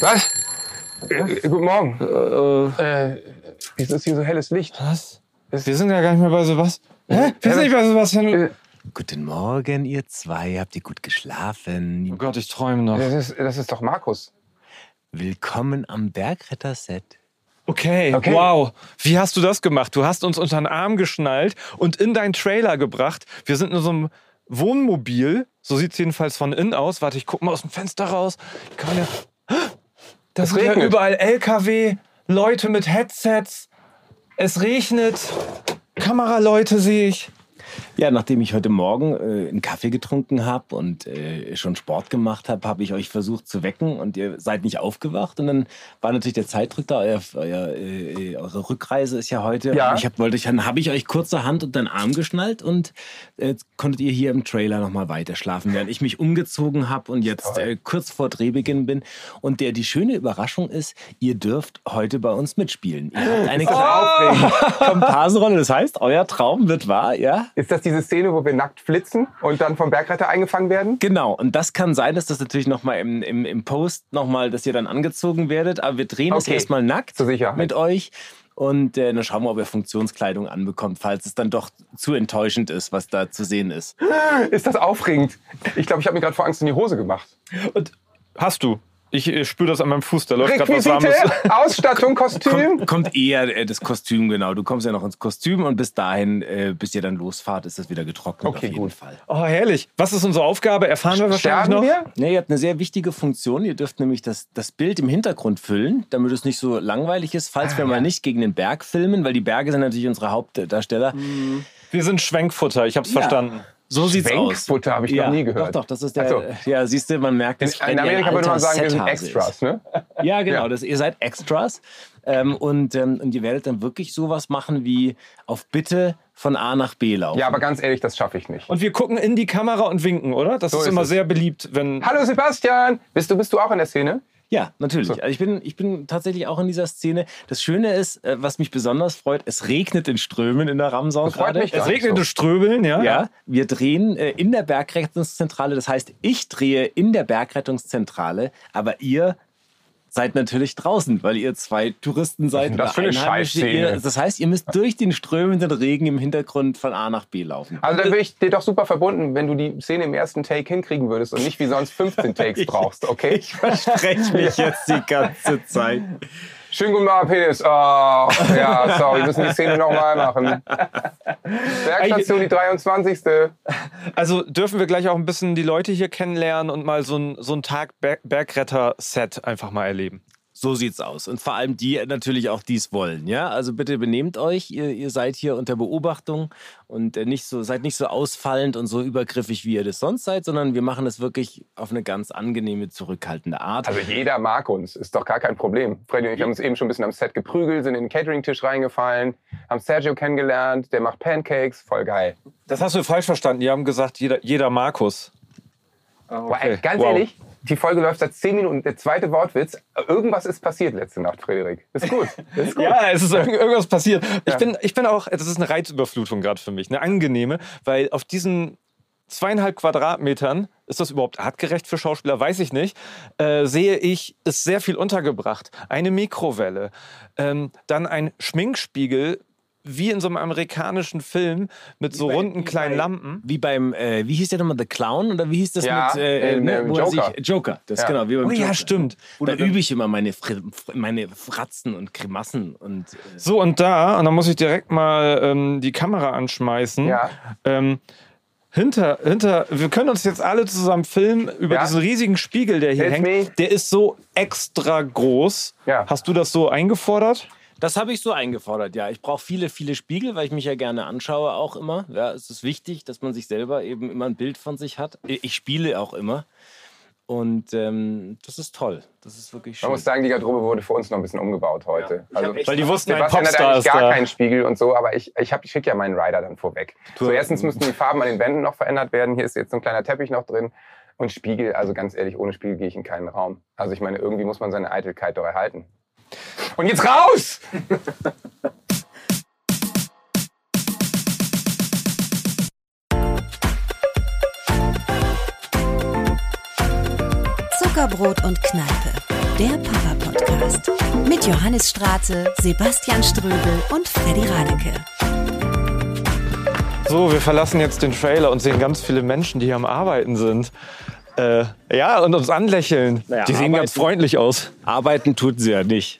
Was? Äh, guten Morgen. Äh, wieso ist hier so helles Licht? Was? Wir sind ja gar nicht mehr bei sowas. Hä? Wir sind nicht bei Sebastian. Äh, Guten Morgen, ihr zwei. Habt ihr gut geschlafen? Oh Gott, ich träume noch. Das ist, das ist doch Markus. Willkommen am Bergretter-Set. Okay, Okay. wow. Wie hast du das gemacht? Du hast uns unter den Arm geschnallt und in deinen Trailer gebracht. Wir sind in so einem Wohnmobil. So sieht es jedenfalls von innen aus. Warte, ich guck mal aus dem Fenster raus. Ich kann ja. Da Es sind ja regnet. überall LKW, Leute mit Headsets. Es regnet. Kameraleute sehe ich. Ja, nachdem ich heute Morgen äh, einen Kaffee getrunken habe und äh, schon Sport gemacht habe, habe ich euch versucht zu wecken und ihr seid nicht aufgewacht. Und dann war natürlich der Zeitdruck da. Euer, euer, äh, eure Rückreise ist ja heute. Ja. Ich hab, wollte euch, dann habe ich euch kurzerhand unter den Arm geschnallt und äh, konntet ihr hier im Trailer nochmal weiter schlafen, während ich mich umgezogen habe und jetzt äh, kurz vor Drehbeginn bin. Und der, die schöne Überraschung ist, ihr dürft heute bei uns mitspielen. Ihr habt eine aufregend? Komparsenrolle. Das heißt, euer Traum wird wahr, ja? Ist das diese Szene, wo wir nackt flitzen und dann vom Bergretter eingefangen werden? Genau, und das kann sein, dass das natürlich nochmal im, im, im Post nochmal, dass ihr dann angezogen werdet. Aber wir drehen es Okay. erstmal nackt Zur Sicherheit. mit euch. Und äh, dann schauen wir, ob ihr Funktionskleidung anbekommt, falls es dann doch zu enttäuschend ist, was da zu sehen ist. Ist das aufregend? Ich glaube, ich habe mir gerade vor Angst in die Hose gemacht. Und hast du? Ich äh, spüre das an meinem Fuß. Da läuft gerade was Warmes. Ausstattung, Kostüm. Kommt, kommt eher äh, das Kostüm, genau. Du kommst ja noch ins Kostüm und bis dahin, äh, bis ihr dann losfahrt, ist das wieder getrocknet Okay, auf jeden gut. Fall. Oh, herrlich. Was ist unsere Aufgabe? Erfahren wir wahrscheinlich Sterben noch. wir? Ja, ihr habt eine sehr wichtige Funktion. Ihr dürft nämlich das, das Bild im Hintergrund füllen, damit es nicht so langweilig ist, falls Ah, wir ja. mal nicht gegen den Berg filmen, weil die Berge sind natürlich unsere Hauptdarsteller. Wir sind Schwenkfutter, ich hab's Ja. verstanden. So sieht's aus. Schwenkfutter habe ich noch nie gehört. Doch, doch, das ist der. So. Ja, siehst du, man merkt, In, dass Freddy in ein Amerika würde man sagen, wir sind Extras, ne? Ja, genau, Ja. Das, ihr seid Extras. Ähm, und, ähm, und ihr werdet dann wirklich sowas machen wie auf Bitte von A nach B laufen. Ja, aber ganz ehrlich, das schaffe ich nicht. Und wir gucken in die Kamera und winken, oder? Das So ist, ist immer es. sehr beliebt, wenn. Hallo Sebastian! Bist du, bist du auch in der Szene? Ja, natürlich. So. Also ich, bin, ich bin tatsächlich auch in dieser Szene. Das Schöne ist, äh, was mich besonders freut, es regnet in Strömen in der Ramsau Das gerade. Es regnet so. in Ströbeln, ja? Ja, wir drehen äh, in der Bergrettungszentrale. Das heißt, ich drehe in der Bergrettungszentrale, aber ihr seid natürlich draußen, weil ihr zwei Touristen seid. das für eine Einheimische. Ihr, das heißt, ihr müsst durch den strömenden Regen im Hintergrund von A nach B laufen. Also dann wäre ich dir doch super verbunden, wenn du die Szene im ersten Take hinkriegen würdest und nicht wie sonst 15 Takes brauchst, okay? Ich verspreche mich jetzt die ganze Zeit. Schönen guten Morgen, Penis. Oh, ja, sorry, wir müssen die Szene nochmal machen. Bergstation, die 23. Also dürfen wir gleich auch ein bisschen die Leute hier kennenlernen und mal so ein, so ein Tag Berg Bergretter-Set einfach mal erleben. So sieht's aus. Und vor allem die natürlich auch dies wollen. Ja, also bitte benehmt euch. Ihr, ihr seid hier unter Beobachtung und äh, nicht so, seid nicht so ausfallend und so übergriffig, wie ihr das sonst seid, sondern wir machen es wirklich auf eine ganz angenehme, zurückhaltende Art. Also jeder mag uns, ist doch gar kein Problem. Freddy und ich haben uns eben schon ein bisschen am Set geprügelt, sind in den Catering-Tisch reingefallen, haben Sergio kennengelernt, der macht Pancakes, voll geil. Das hast du falsch verstanden. Die haben gesagt, jeder, jeder Markus. Boah, ey, Okay, ganz wow. ehrlich, die Folge läuft seit 10 Minuten. Der zweite Wortwitz, irgendwas ist passiert letzte Nacht, Frederik. Ist gut. Ist gut. Ja, es ist irg- irgendwas passiert. Ich, Ja. bin, ich bin auch, das ist eine Reizüberflutung gerade für mich, eine angenehme, weil auf diesen zweieinhalb Quadratmetern, ist das überhaupt artgerecht für Schauspieler, weiß ich nicht, äh, sehe ich, ist sehr viel untergebracht. Eine Mikrowelle, ähm, dann ein Schminkspiegel, wie in so einem amerikanischen Film mit so bei- runden wie kleinen bei- Lampen. wie beim, äh, wie hieß der nochmal, The Clown? Oder wie hieß das Ja, mit äh, in, ne, ähm, wo er Joker. Sich, Joker, das Ja. genau, wie beim Oh ja, Joker. stimmt. Da Oder- übe ich immer meine, Fr- meine Fratzen und Grimassen und äh, So, und da, und da muss ich direkt mal ähm, die Kamera anschmeißen. Ja. Ähm, hinter, hinter, wir können uns jetzt alle zusammen filmen über Ja. diesen riesigen Spiegel, der hier It's hängt. me. Der ist so extra groß. Ja. Hast du das so eingefordert? Das habe ich so eingefordert, ja. Ich brauche viele, viele Spiegel, weil ich mich ja gerne anschaue auch immer. Ja, es ist wichtig, dass man sich selber eben immer ein Bild von sich hat. Ich spiele auch immer. Und ähm, das ist toll. Das ist wirklich schön. Man muss sagen, die Garderobe wurde für uns noch ein bisschen umgebaut heute. Ich hab echt- Weil die wussten, ein Sebastian hat Popstar eigentlich ist gar da. keinen Spiegel und so, aber ich, ich, hab- ich schicke ja meinen Rider dann vorweg. So, erstens müssten die Farben an den Wänden noch verändert werden. Hier ist jetzt so ein kleiner Teppich noch drin. Und Spiegel, also ganz ehrlich, ohne Spiegel gehe ich in keinen Raum. Also ich meine, irgendwie muss man seine Eitelkeit doch erhalten. Und jetzt raus! Zuckerbrot und Kneipe, der Papa-Podcast. Mit Johannes Straße, Sebastian Ströbel und Freddy Radeke. So, wir verlassen jetzt den Trailer und sehen ganz viele Menschen, die hier am Arbeiten sind. Äh, ja, und uns anlächeln. Naja, die sehen arbeiten- ganz freundlich aus. Arbeiten tut sie ja nicht.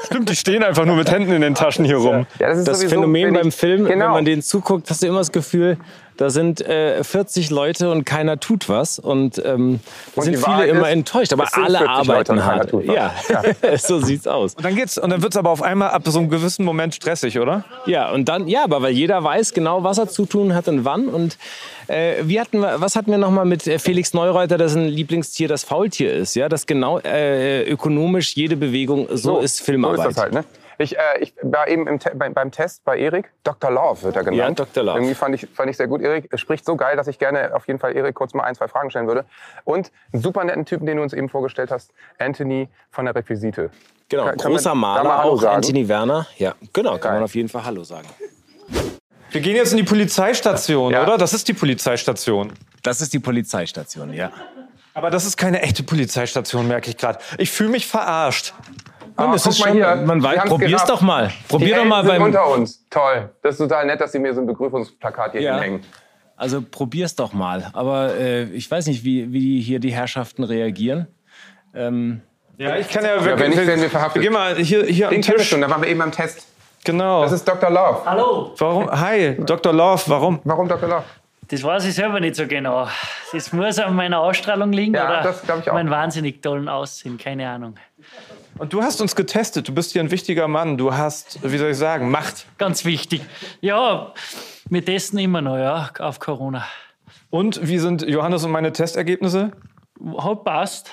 Stimmt, die stehen einfach nur mit Händen in den Taschen hier rum. Ja, das ist Das sowieso, Phänomen beim Film, genau. wenn man den zuguckt, hast du immer das Gefühl, da sind äh, 40 Leute und keiner tut was. Und ähm, da Und sind viele Wahrheit immer ist, enttäuscht. Aber alle 40 Leute arbeiten keiner hart. was. Ja, so sieht's aus. Und dann geht's, und dann wird's aber auf einmal ab so einem gewissen Moment stressig, oder? Ja, und dann, ja, aber weil jeder weiß genau, was er zu tun hat und wann. Und äh, wie hatten wir, was hatten wir nochmal mit äh, Felix Neureuter, dass ein Lieblingstier das Faultier ist, ja? Dass genau äh, ökonomisch jede Bewegung so, ist Filmarbeit. Ist das halt, ne? Ich, äh, ich war eben im Te beim, beim Test bei Erik. Dr. Love wird er genannt. Ja, Dr. Love. Irgendwie fand ich, fand ich sehr gut. Erik spricht so geil, dass ich gerne auf jeden Fall Erik kurz mal ein, zwei Fragen stellen würde. Und einen super netten Typen, den du uns eben vorgestellt hast, Anthony von der Requisite. Genau, Kann- kann man großer mal Maler auch, sagen? Anthony Werner. Ja, genau, kann Geil. man auf jeden Fall Hallo sagen. Wir gehen jetzt in die Polizeistation, Ja. oder? Das ist die Polizeistation. Das ist die Polizeistation, ja. Aber das ist keine echte Polizeistation, merke ich gerade. Ich fühle mich verarscht. Aber das guck ist mal schon, hier, man weiß, probier's doch mal. Probier doch mal beim, unter uns. Toll. Das ist total nett, dass sie mir so ein Begrüßungsplakat hier Ja. hinhängen. Also probier's doch mal. Aber äh, ich weiß nicht, wie, wie hier die Herrschaften reagieren. Ähm, Ja, ich kann ja Ja, wenn nicht, werden wir verhaftet. Geh mal hier, hier am Den wir Tisch. schon, da waren wir eben am Test. Genau. Das ist Dr. Love. Hallo, Warum? Hi, Dr. Love, warum? Warum Dr. Love? das weiß ich selber nicht so genau. Das muss an meiner Ausstrahlung liegen Ja, oder das ich auch. meinem wahnsinnig tollen Aussehen, keine Ahnung. Und du hast uns getestet. Du bist hier ein wichtiger Mann. Du hast, wie soll ich sagen, Macht. Ganz wichtig. Ja, wir testen immer noch ja, auf Corona. Und wie sind Johannes und meine Testergebnisse? Hat passt.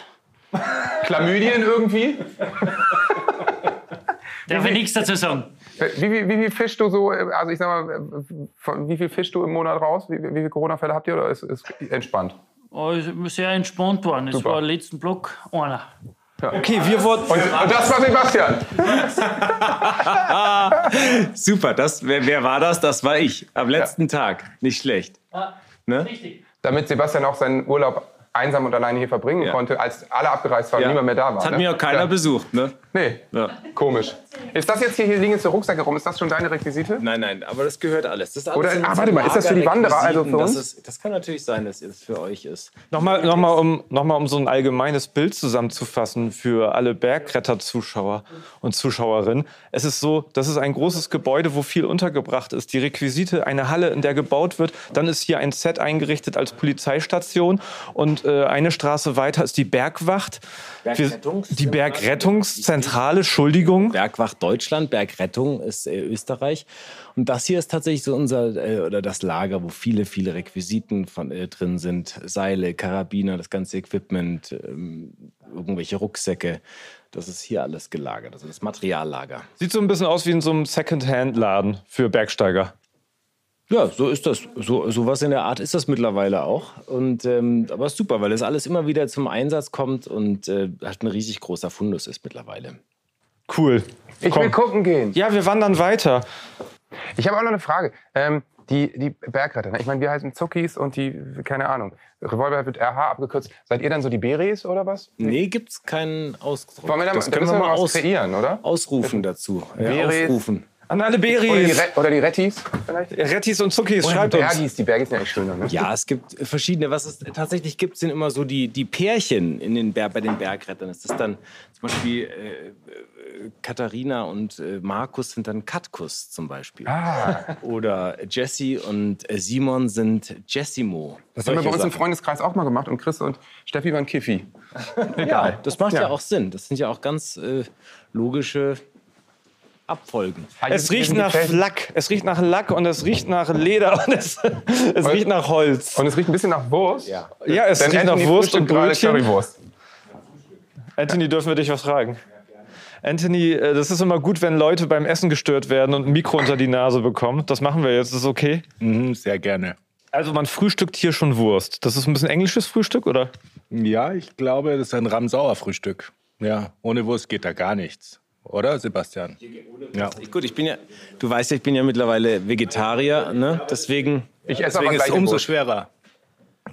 Chlamydien irgendwie? Darf ich nichts dazu sagen? Wie, wie, wie viel fischst du so, also ich sag mal, wie viel fischst du im Monat raus? Wie, wie viele Corona-Fälle habt ihr oder ist es entspannt? Also, sehr entspannt. Es Super. war letzten Block einer. Okay, wir wurden. Und, und das war Sebastian. super, das, wer, wer war das? Das war ich. Am letzten Tag. Nicht schlecht. Ne? Richtig. Damit Sebastian auch seinen Urlaub einsam und alleine hier verbringen Ja. konnte, als alle abgereist waren, Ja. niemand mehr da war. Das hat ne? mir auch keiner ja. besucht, ne? Nee, Ja. komisch. Ist das jetzt hier, hier liegen jetzt so Rucksäcke rum, ist das schon deine Requisite? Nein, nein, aber das gehört alles. Das ist alles Oder- ah, warte mal, ist das für die Wanderer, also für uns? Das, ist, das kann natürlich sein, dass es für euch ist. Nochmal, nochmal, um, nochmal, um so ein allgemeines Bild zusammenzufassen für alle Bergkletter-Zuschauer und Zuschauerinnen. Es ist so, das ist ein großes Gebäude, wo viel untergebracht ist. Die Requisite, eine Halle, in der gebaut wird. Dann ist hier ein Set eingerichtet als Polizeistation. Und äh, eine Straße weiter ist die Bergwacht. Bergrettungs- die Bergrettungszentrale, Entschuldigung. Bergwacht Deutschland, Bergrettung ist äh, Österreich. Und das hier ist tatsächlich so unser, äh, oder das Lager, wo viele, viele Requisiten von, äh, drin sind. Seile, Karabiner, das ganze Equipment, ähm, irgendwelche Rucksäcke. Das ist hier alles gelagert, also das Materiallager. Sieht so ein bisschen aus wie in so einem Second-Hand-Laden für Bergsteiger. Ja, so ist das. So sowas in der Art ist das mittlerweile auch. Und ähm, aber ist super, weil das alles immer wieder zum Einsatz kommt und äh, halt ein riesig großer Fundus ist mittlerweile. Cool. Ich will gucken gehen. Ja, wir wandern weiter. Ich habe auch noch eine Frage. Ähm, die, die Bergretter, ne? ich meine, wir heißen Zuckis und die, keine Ahnung, Revolver wird RH abgekürzt. Seid ihr dann so die Beres oder was? Nee, gibt's keinen Ausdruck. Wollen wir da, das da können wir mal was aus, kreieren, oder? ausrufen dazu. Ja, Beres. ausrufen. An alle Oder die, Beris. Re oder die Rettis vielleicht? Rettis und Zuckis, Oder die schreibt uns. Bergis, die Bergis sind ja echt schöner, ne? Ja, es gibt verschiedene. Was es tatsächlich gibt, sind immer so die, die Pärchen in den Ber bei den Bergrettern. Das ist dann zum Beispiel äh, Katharina und äh, Markus sind dann Katkus zum Beispiel. Ah, Oder Jesse und äh, Simon sind Jessimo. das haben wir bei uns im Solche Freundeskreis auch mal gemacht und Chris und Steffi waren Kiffi. Sachen. Ja, das macht ja. Ja. auch Sinn. Das sind ja auch ganz äh, logische Abfolgen. Es riecht nach Lack. Es riecht nach Lack und es riecht nach Leder und es, es riecht nach Holz. Und es riecht ein bisschen nach Wurst. Ja. Ja, es Denn riecht nach Anthony Wurst und Brötchen. Currywurst. Anthony, dürfen wir dich was fragen? Anthony, äh, das ist immer gut, wenn Leute beim Essen gestört werden und ein Mikro unter die Nase bekommen. Das machen wir jetzt. Ist okay? Mhm, sehr gerne. Also man frühstückt hier schon Wurst. Das ist ein bisschen englisches Frühstück, oder? Ja, ich glaube, das ist ein Ramsauer-Frühstück. Ja, ohne Wurst geht da gar nichts. Oder, Sebastian? Ja. Gut, ich bin ja, du weißt ja, ich bin ja mittlerweile Vegetarier, ne? Deswegen. Ich esse aber Deswegen ist es umso schwerer.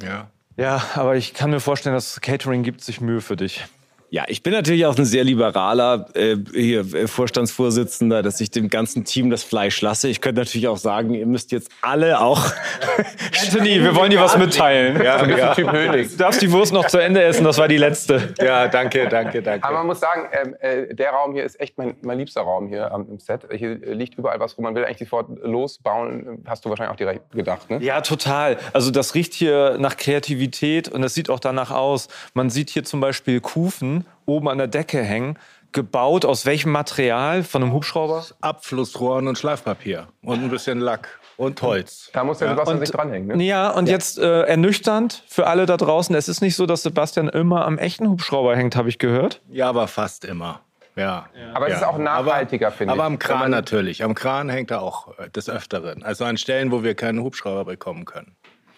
Ja. Ja, aber ich kann mir vorstellen, dass Catering gibt sich Mühe für dich. Ja, ich bin natürlich auch ein sehr liberaler äh, hier, äh, Vorstandsvorsitzender, dass ich dem ganzen Team das Fleisch lasse. Ich könnte natürlich auch sagen, ihr müsst jetzt alle auch. Anthony, wir wollen dir was mitteilen. Ja, ja. ein Typ Hönig. Du darfst die Wurst noch zu Ende essen, das war die letzte. ja, danke, danke, danke. Aber man muss sagen, ähm, äh, der Raum hier ist echt mein, mein liebster Raum hier am, im Set. Hier liegt überall was rum. Man will eigentlich sofort losbauen. Hast du wahrscheinlich auch direkt gedacht, ne? Ja, total. Also das riecht hier nach Kreativität und es sieht auch danach aus. Man sieht hier zum Beispiel Kufen oben an der Decke hängen. Gebaut aus welchem Material? Von einem Hubschrauber? Abflussrohren und Schleifpapier und ein bisschen Lack und Holz. Da muss der Sebastian Und- sich dranhängen. Ne? Ja, und jetzt äh, ernüchternd für alle da draußen. Es ist nicht so, dass Sebastian immer am echten Hubschrauber hängt, habe ich gehört. Ja, aber fast immer. Ja. Aber es Ja. ist auch nachhaltiger, aber, finde ich. Aber am Kran natürlich. Am Kran hängt er auch äh, des Öfteren. Also an Stellen, wo wir keinen Hubschrauber bekommen können.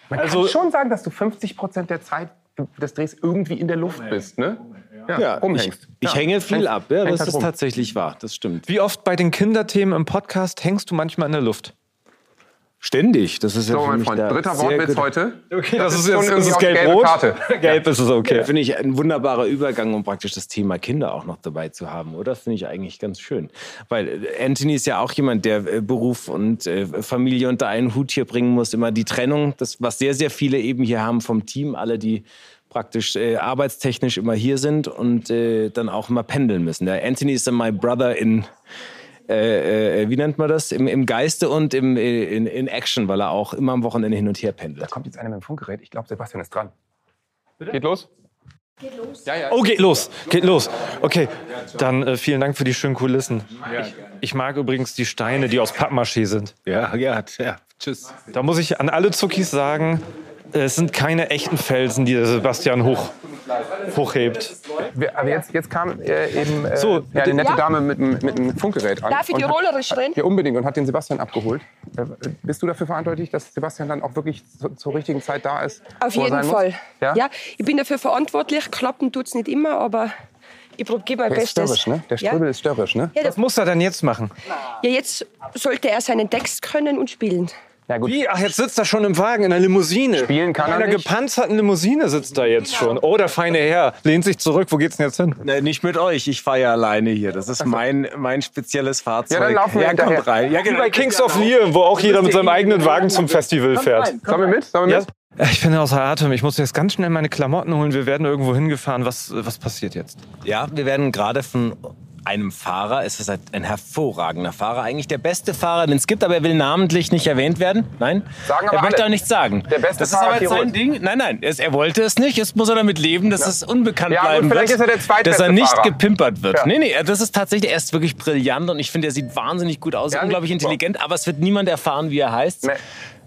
Man Also- kann schon sagen, dass du 50 Prozent der Zeit des Drehs irgendwie in der Luft bist, ne? Ja, ich, rumhängst. ich Ja, hänge viel hängst- ab. Ja, das halt ist rum. tatsächlich wahr. Das stimmt. Wie oft bei den Kinderthemen im Podcast hängst du manchmal in der Luft? Ständig. Das ist ja So, für mein mich Freund, dritter Wortwitz heute. Okay, Das das, ist ist jetzt ist gelbe gelb-rot. Karte. Gelb ist es okay. Finde ich ein wunderbarer Übergang, um praktisch das Thema Kinder auch noch dabei zu haben, oder? Finde ich eigentlich ganz schön. Weil äh, Anthony ist ja auch jemand, der äh, Beruf und äh, Familie unter einen Hut hier bringen muss. Immer die Trennung, das, was sehr, sehr viele eben hier haben vom Team, alle, die praktisch äh, arbeitstechnisch immer hier sind und äh, dann auch immer pendeln müssen. Der Anthony ist dann my brother in, äh, äh, wie nennt man das? Im, im Geiste und im, äh, in, in Action, weil er auch immer am Wochenende hin und her pendelt. Da kommt jetzt einer mit dem Funkgerät. Ich glaube, Sebastian ist dran. Geht los? Oh, geht los, geht los. Okay, dann äh, vielen Dank für die schönen Kulissen. Ich, ich mag übrigens die Steine, die aus Pappmaché sind. Ja, ja, ja. Tschüss. Da muss ich an alle Zuckis sagen, es sind keine echten Felsen, die der Sebastian hoch, hochhebt. Wir, aber jetzt, jetzt kam äh, eben äh, So, ja, eine nette Ja? Dame mit, einem- mit einem Funkgerät an. Darf ich tirolerisch reden? Ja, unbedingt. Und hat den Sebastian abgeholt. Äh, Bist du dafür verantwortlich, dass Sebastian dann auch wirklich zu, zur richtigen Zeit da ist? Auf jeden sein Fall. Muss? Ja? Ja? ich bin dafür verantwortlich. Klappen tut es nicht immer, aber ich gebe mein Der ist Bestes. störrisch, ne? Der ja? Ströbel ist störrisch, ne? Ja, Was muss er denn jetzt machen? ja, jetzt sollte er seinen Text können und spielen. Ja, gut. Wie? Ach, jetzt sitzt er schon im Wagen in einer Limousine. Spielen kann in er einer nicht. gepanzerten Limousine sitzt er jetzt schon. Oh, der feine Herr lehnt sich zurück. Wo geht's denn jetzt hin? Nee, nicht mit euch, ich fahre ja alleine hier. Das ist mein, mein spezielles Fahrzeug. Ja, dann laufen wir ja, hinterher. kommt rein. Ja, Wie genau. bei Kings of Leon, wo auch jeder mit seinem eigenen Wagen zum Festival fährt. Sollen wir mit? Sollen wir mit? Ich bin außer Atem. Ich muss jetzt ganz schnell meine Klamotten holen. Wir werden irgendwo hingefahren. Was, was passiert jetzt? Ja, wir werden gerade von einem Fahrer, es ist ein hervorragender Fahrer, eigentlich der beste Fahrer, den es gibt, aber er will namentlich nicht erwähnt werden. Nein, Sagen er möchte alle. auch nichts sagen. Der beste das ist Fahrer aber jetzt sein Ding. Nein, nein, er wollte es nicht. Jetzt muss er damit leben, dass es unbekannt Ja, bleiben wird. ist er der dass er nicht Fahrer. gepimpert wird. Ja. Nee, nee, das ist tatsächlich, er ist wirklich brillant und ich finde, er sieht wahnsinnig gut aus, Ja, unglaublich intelligent, aber es wird niemand erfahren, wie er heißt. Nee.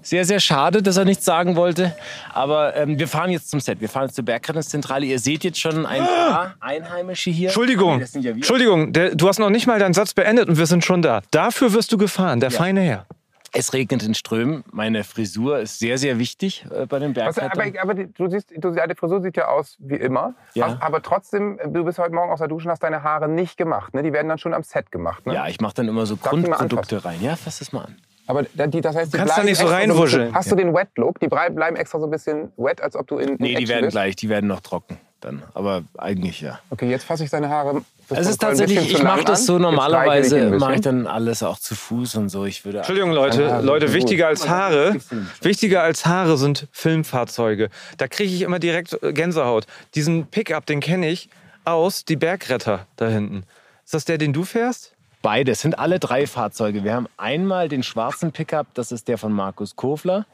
Sehr, sehr schade, dass er nichts sagen wollte. Aber ähm, wir fahren jetzt zum Set. Wir fahren jetzt zur Bergrettungszentrale. Ihr seht jetzt schon ein paar Einheimische hier. Entschuldigung, Das sind ja wir. Entschuldigung, der, du hast noch nicht mal deinen Satz beendet und wir sind schon da. Dafür wirst du gefahren, der feine Herr. Es regnet in Strömen. Meine Frisur ist sehr, sehr wichtig äh, bei den aber Bergrettern. aber die, du siehst, du, deine Frisur sieht ja aus wie immer. Ja. Hast, aber trotzdem, du bist heute Morgen aus der Dusche und hast deine Haare nicht gemacht. Ne? Die werden dann schon am Set gemacht. Ne? Ja, ich mache dann immer so Grundprodukte rein. Ja, fass das mal an. Aber die, das heißt, die kannst da nicht so reinwuscheln. hast du den Wet-Look? Die brei- bleiben extra so ein bisschen wet, als ob du in. in Nee, die Action werden bist? gleich, die werden noch trocken dann. Aber eigentlich ja. Okay, jetzt fasse ich deine Haare. Es ist tatsächlich, ich mache das so normalerweise, mache ich dann alles auch zu Fuß und so. Ich würde Entschuldigung, Leute, Haare Leute, wichtiger als Haare, wichtiger als Haare sind Filmfahrzeuge. Da kriege ich immer direkt Gänsehaut. Diesen Pickup, den kenne ich aus die Bergretter da hinten. Ist das der, den du fährst? Beide, es sind alle drei Fahrzeuge. Wir haben einmal den schwarzen Pickup, das ist der von Markus Kofler.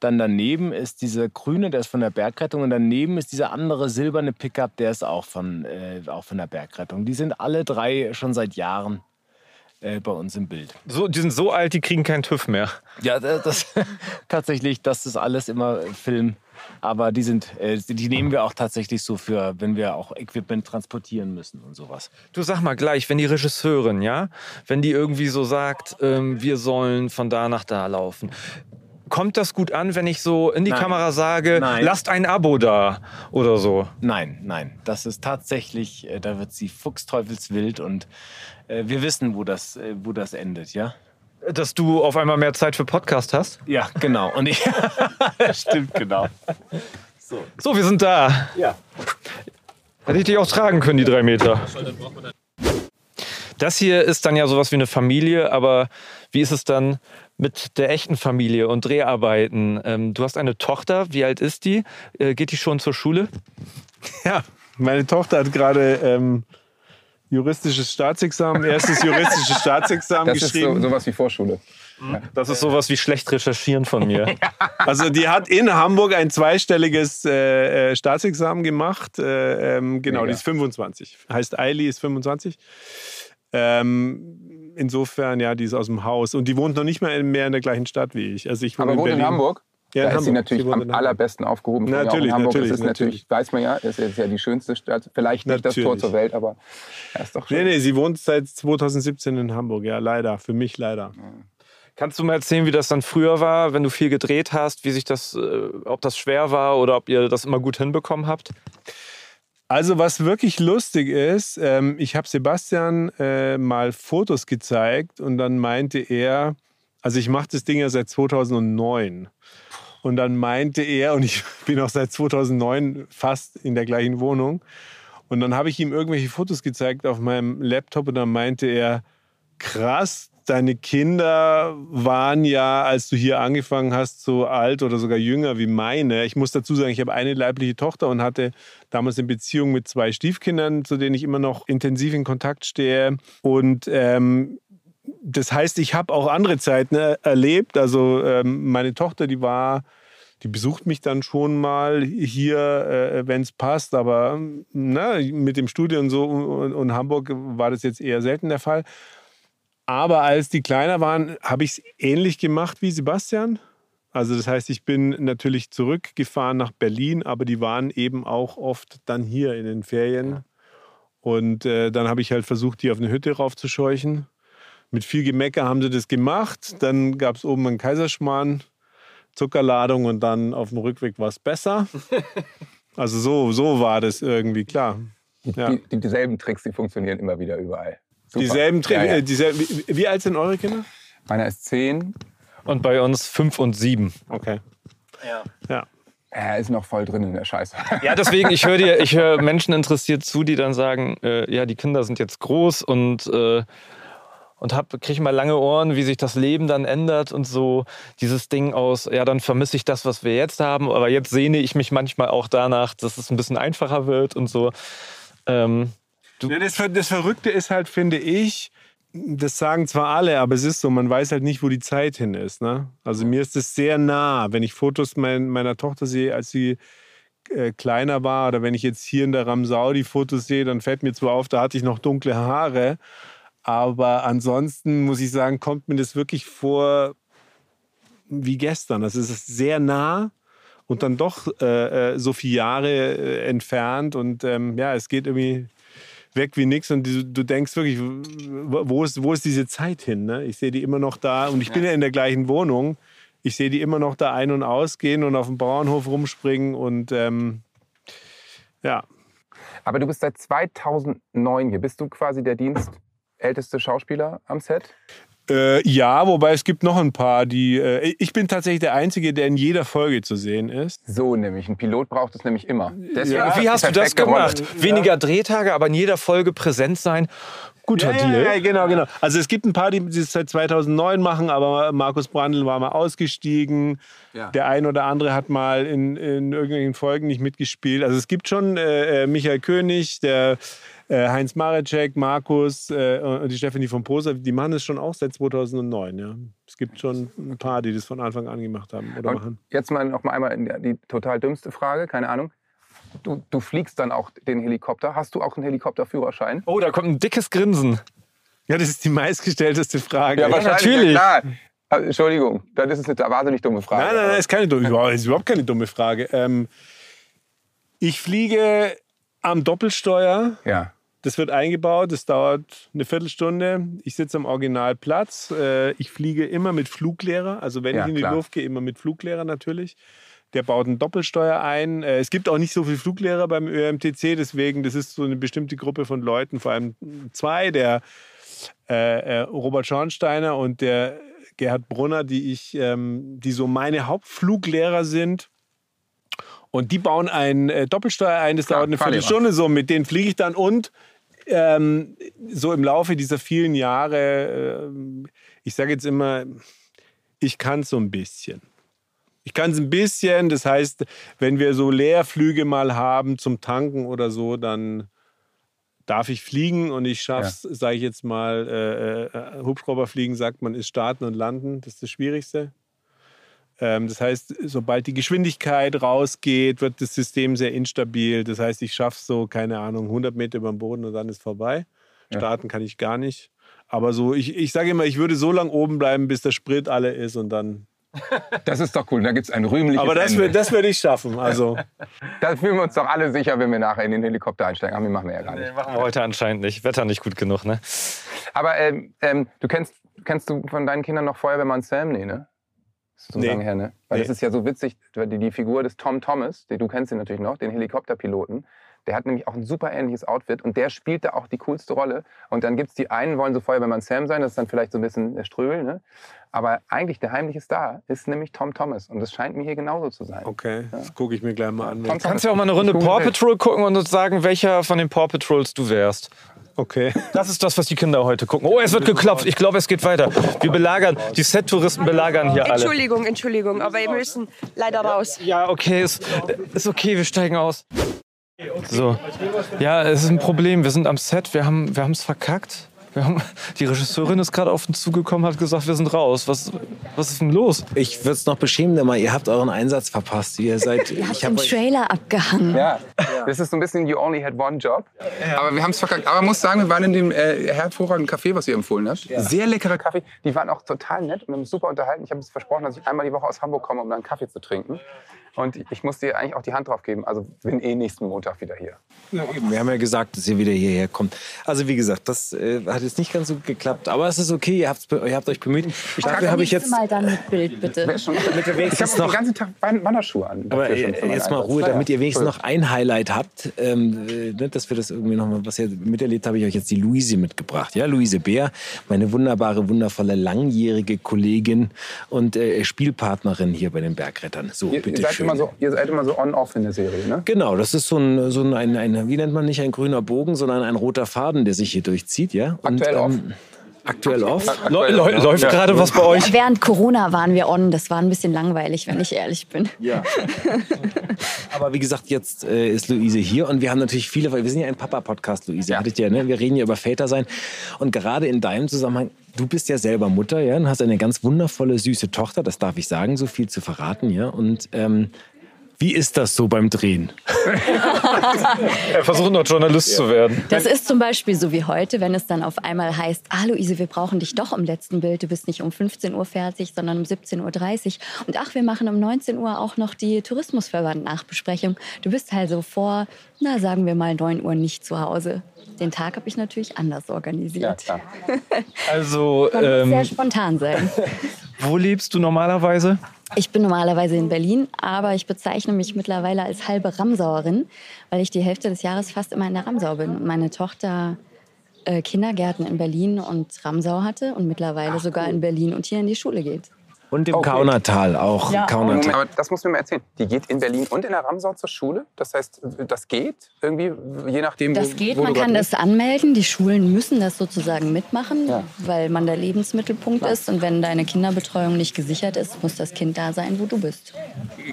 Dann daneben ist dieser grüne, der ist von der Bergrettung. Und daneben ist dieser andere silberne Pickup, der ist auch von, äh, auch von der Bergrettung. Die sind alle drei schon seit Jahren äh, bei uns im Bild. So, die sind so alt, die kriegen keinen TÜV mehr. Ja, das, das tatsächlich, das ist alles immer Film. Aber die sind, äh, die nehmen wir auch tatsächlich so für, wenn wir auch Equipment transportieren müssen und sowas. Du sag mal gleich, wenn die Regisseurin, ja, wenn die irgendwie so sagt, ähm, wir sollen von da nach da laufen. Kommt das gut an, wenn ich so in die Nein. Kamera sage, Nein. lasst ein Abo da oder so? Nein, nein, das ist tatsächlich, äh, da wird sie fuchsteufelswild und äh, wir wissen, wo das, äh, wo das endet, ja? Dass du auf einmal mehr Zeit für Podcast hast? Ja, genau. Und ich, stimmt, genau. So, wir sind da. Ja. Hätte ich dich auch tragen können, die drei Meter. Das hier ist dann ja sowas wie eine Familie, aber wie ist es dann mit der echten Familie und Dreharbeiten? Ähm, du hast eine Tochter, wie alt ist die? Äh, geht die schon zur Schule? Ja, meine Tochter hat gerade ähm, juristisches Staatsexamen, erstes juristisches Staatsexamen Das ist so, geschrieben. sowas wie Vorschule. Das ist sowas wie schlecht recherchieren von mir. Also die hat in Hamburg ein zweistelliges äh, äh, Staatsexamen gemacht. Äh, ähm, genau, Mega. die ist 25. Heißt Eili ist 25. Ähm, insofern, ja, die ist aus dem Haus. Und die wohnt noch nicht mal in- mehr in der gleichen Stadt wie ich. Also ich wohne Aber wohnt in Berlin. Hamburg? Ja, da ist sie Hamburg. natürlich Sie am allerbesten aufgehoben. Natürlich, in Hamburg. natürlich, das ist natürlich, weiß man ja, das ist ja die schönste Stadt. Vielleicht nicht das Tor Natürlich. zur Welt, aber ja, ist doch schön. Nee, nee, sie wohnt seit 2017 in Hamburg. Ja, leider. Für mich leider. Kannst du mal erzählen, wie das dann früher war, wenn du viel gedreht hast, wie sich das, äh, ob das schwer war oder ob ihr das immer gut hinbekommen habt? Also was wirklich lustig ist, ähm, ich habe Sebastian äh, mal Fotos gezeigt und dann meinte er, also ich mache das Ding ja seit 2009 und dann meinte er, und ich bin auch seit 2009 fast in der gleichen Wohnung und dann habe ich ihm irgendwelche Fotos gezeigt auf meinem Laptop und dann meinte er, krass, deine Kinder waren ja, als du hier angefangen hast, so alt oder sogar jünger wie meine. Ich muss dazu sagen, ich habe eine leibliche Tochter und hatte damals eine Beziehung mit zwei Stiefkindern, zu denen ich immer noch intensiv in Kontakt stehe. Und ähm, das heißt, ich habe auch andere Zeiten äh, erlebt. Also ähm, meine Tochter, die war, die besucht mich dann schon mal hier, äh, wenn es passt. Aber na, mit dem Studio und so und, und Hamburg war das jetzt eher selten der Fall. Aber als die kleiner waren, habe ich es ähnlich gemacht wie Sebastian. Also das heißt, ich bin natürlich zurückgefahren nach Berlin, aber die waren eben auch oft dann hier in den Ferien. Und äh, dann habe ich halt versucht, die auf eine Hütte raufzuscheuchen. Mit viel Gemecker haben sie das gemacht. Dann gab es oben einen Kaiserschmarrn, Zuckerladung und dann auf dem Rückweg war es besser. Also so, so war das irgendwie, klar. Ja. Die, die, dieselben Tricks, die funktionieren immer wieder überall. Super. Dieselben, Tri- Ja, ja. Äh, dieselben wie, wie alt sind eure Kinder? Meiner ist zehn. Und bei uns fünf und sieben. Okay. Ja. Er ist noch voll drin in der Scheiße. Ja, deswegen, ich höre dir, ich höre Menschen interessiert zu, die dann sagen, äh, ja, die Kinder sind jetzt groß und, äh, und kriege mal lange Ohren, wie sich das Leben dann ändert und so dieses Ding aus, ja, dann vermisse ich das, was wir jetzt haben, aber jetzt sehne ich mich manchmal auch danach, dass es ein bisschen einfacher wird und so. Ähm, Ja, das, das Verrückte ist halt, finde ich, das sagen zwar alle, aber es ist so, man weiß halt nicht, wo die Zeit hin ist. Ne? Also mir ist es sehr nah, wenn ich Fotos mein, meiner Tochter sehe, als sie äh, kleiner war, oder wenn ich jetzt hier in der Ramsau die Fotos sehe, dann fällt mir zwar auf, da hatte ich noch dunkle Haare, aber ansonsten muss ich sagen, kommt mir das wirklich vor wie gestern. Das ist sehr nah und dann doch äh, äh, so viele Jahre äh, entfernt und ähm, ja, es geht irgendwie weg wie nix und du, du denkst wirklich, wo ist, wo ist diese Zeit hin? Ne? Ich sehe die immer noch da und ich bin ja in der gleichen Wohnung. Ich sehe die immer noch da ein- und ausgehen und auf dem Bauernhof rumspringen und ähm, ja. Aber du bist seit 2009 hier. Bist du quasi der dienstälteste Schauspieler am Set? Äh, ja, wobei es gibt noch ein paar, die. Äh, ich bin tatsächlich der Einzige, der in jeder Folge zu sehen ist. So nämlich. Ein Pilot braucht es nämlich immer. Deswegen Ja, wie hast du das gemacht? Weniger Drehtage, aber in jeder Folge präsent sein. Guter ja, Deal. Ja, ja, genau, genau. Also es gibt ein paar, die das seit 2009 machen, aber Markus Brandl war mal ausgestiegen. Ja. Der ein oder andere hat mal in, in irgendwelchen Folgen nicht mitgespielt. Also es gibt schon äh, äh, Michael König, der äh, Heinz Marecek, Markus äh, und die Stefanie von Poser, die machen das schon auch seit 2009. Ja. Es gibt schon ein paar, die das von Anfang an gemacht haben oder Und machen. jetzt mal noch mal einmal in die, die total dümmste Frage, keine Ahnung. Du, du fliegst dann auch den Helikopter. Hast du auch einen Helikopterführerschein? Oh, da kommt ein dickes Grinsen. Ja, das ist die meistgestellteste Frage. natürlich. Ja, klar. Entschuldigung, das ist eine wahnsinnig dumme Frage. Nein, nein, nein, ist keine dumme Frage. ist überhaupt keine dumme Frage. Ähm, ich fliege am Doppelsteuer. Ja. Das wird eingebaut, das dauert eine Viertelstunde. Ich sitze am Originalplatz. Äh, Ich fliege immer mit Fluglehrer. Also wenn Ja, ich in die klar. Luft gehe, immer mit Fluglehrer natürlich. Der baut einen Doppelsteuer ein. Äh, Es gibt auch nicht so viele Fluglehrer beim ÖMTC, deswegen, das ist so eine bestimmte Gruppe von Leuten, vor allem zwei, der äh, äh, Robert Schornsteiner und der Gerhard Brunner, die ich, ähm, die so meine Hauptfluglehrer sind. Und die bauen ein äh, Doppelsteuer ein, das Klar, dauert eine Viertelstunde so. Mit denen fliege ich dann und ähm, so im Laufe dieser vielen Jahre, ähm, ich sage jetzt immer, ich kann es so ein bisschen. Ich kann es ein bisschen, das heißt, wenn wir so Leerflüge mal haben zum Tanken oder so, dann darf ich fliegen und ich schaffe es, sage ich jetzt mal, äh, äh, Hubschrauberfliegen sagt man, ist starten und landen, das ist das Schwierigste. Ähm, das heißt, sobald die Geschwindigkeit rausgeht, wird das System sehr instabil. Das heißt, ich schaffe so, keine Ahnung, 100 Meter über dem Boden und dann ist vorbei. Starten kann ich gar nicht. Aber so, ich, ich sage immer, ich würde so lange oben bleiben, bis der Sprit alle ist und dann. Das ist doch cool. Da gibt es ein rühmliches Aber das, Ende. das würde ich schaffen. Also, Da fühlen wir uns doch alle sicher, wenn wir nachher in den Helikopter einsteigen. Aber wir machen wir ja gar nicht. Machen wir heute anscheinend nicht. Wetter nicht gut genug, ne? Aber ähm, ähm, du kennst, kennst du von deinen Kindern noch Feuerwehrmann Sam? Nee, ne? Das ist so Nee. lange her, ne? Weil Nee. das ist ja so witzig, die, die Figur des Tom Thomas, die, du kennst ihn natürlich noch, den Helikopterpiloten, der hat nämlich auch ein super ähnliches Outfit und der spielt da auch die coolste Rolle. Und dann gibt es die einen, wollen so Feuerwehrmann Sam sein, das ist dann vielleicht so ein bisschen der Ströbel, ne? Aber eigentlich der heimliche Star ist nämlich Tom Thomas und das scheint mir hier genauso zu sein. okay, das gucke ich mir gleich mal an. Tom. Kannst ja auch mal eine Runde Paw. Patrol gucken und uns sagen, welcher von den Paw Patrols du wärst. Okay. Das ist das, was die Kinder heute gucken. Oh, es wird geklopft. Ich glaube, es geht weiter. Wir belagern, die Set-Touristen belagern hier alle. Entschuldigung, Entschuldigung, aber wir müssen leider raus. Ja, okay, ist, ist okay, wir steigen aus. So. Ja, es ist ein Problem. Wir sind am Set, wir haben wir es verkackt. Wir haben, die Regisseurin ist gerade auf uns zugekommen, hat gesagt, wir sind raus. Was, was ist denn los? Ich würde es noch beschämender mal, ihr habt euren Einsatz verpasst. Ihr seid, Ihr habt ich hab Trailer abgehangen. Ja, das ist so ein bisschen You Only Had One Job. Aber wir haben es verkackt. Aber man muss sagen, wir waren in dem äh, hervorragenden Café, was ihr empfohlen habt. Sehr leckerer Kaffee. Die waren auch total nett und haben uns super unterhalten. Ich habe es versprochen, dass ich einmal die Woche aus Hamburg komme, um dann einen Kaffee zu trinken. Und ich muss dir eigentlich auch die Hand drauf geben. Also bin eh nächsten Montag wieder hier. wir haben ja gesagt, dass ihr wieder hierher kommt. Also wie gesagt, das äh, hat jetzt nicht ganz so geklappt, aber es ist okay, ihr habt, ihr habt euch bemüht. Dafür habe ich jetzt... mal dann mit Bild, bitte. Ich habe den ganzen Tag Wan- Wanderschuhe an. Aber äh, jetzt mal. Ruhe, damit ihr wenigstens noch ein Highlight habt, ähm, äh, ne, dass wir das irgendwie noch mal, was ihr miterlebt, habe ich euch jetzt die Luise mitgebracht. Ja, Luise Bär, meine wunderbare, wundervolle, langjährige Kollegin und äh, Spielpartnerin hier bei den Bergrettern. So, Ihr, ihr, bitte seid schön. Immer so, ihr seid immer so on-off in der Serie, ne? Genau, das ist so ein, so ein, ein, wie nennt man nicht ein grüner Bogen, sondern ein roter Faden, der sich hier durchzieht, ja? Und, Aktuell off. Aktuell off. Läu- läu- läuft gerade was bei euch? Während Corona waren wir on. Das war ein bisschen langweilig, wenn ich ehrlich bin. Ja. Aber wie gesagt, jetzt äh, ist Luise hier und wir haben natürlich viele, weil wir sind ja ein Papa-Podcast, Luise. Ja. Hattet ja, ne? Wir reden ja über Väter sein. Und gerade in deinem Zusammenhang, du bist ja selber Mutter, ja, und hast eine ganz wundervolle, süße Tochter, das darf ich sagen, so viel zu verraten, ja. Und ähm, wie ist das so beim Drehen? Er versucht noch Journalist zu werden. Das ist zum Beispiel so wie heute, wenn es dann auf einmal heißt, ah Luise, wir brauchen dich doch im letzten Bild. Du bist nicht um 15 Uhr fertig, sondern um 17.30 Uhr. Und ach, wir machen um 19 Uhr auch noch die Tourismusverband-Nachbesprechung. Du bist also vor, na sagen wir mal 9 Uhr nicht zu Hause. Den Tag habe ich natürlich anders Ja, organisiert. klar. Also, Man muss sehr ähm, spontan sein. wo lebst du normalerweise? Ich bin normalerweise in Berlin, aber ich bezeichne mich mittlerweile als halbe Ramsauerin, weil ich die Hälfte des Jahres fast immer in der Ramsau bin. Und meine Tochter äh, Kindergärten in Berlin und Ramsau hatte und mittlerweile sogar in Berlin und hier in die Schule geht. Und im Okay. Kaunertal auch. Ja. Kaunertal. Aber das muss mir mal erzählen. Die geht in Berlin und in der Ramsau zur Schule. Das heißt, das geht irgendwie, je nachdem, Das wo, geht, wo man du kann grad das anmelden. Die Schulen müssen das sozusagen mitmachen, Ja. weil man der Lebensmittelpunkt ist. Und wenn deine Kinderbetreuung nicht gesichert ist, muss das Kind da sein, wo du bist.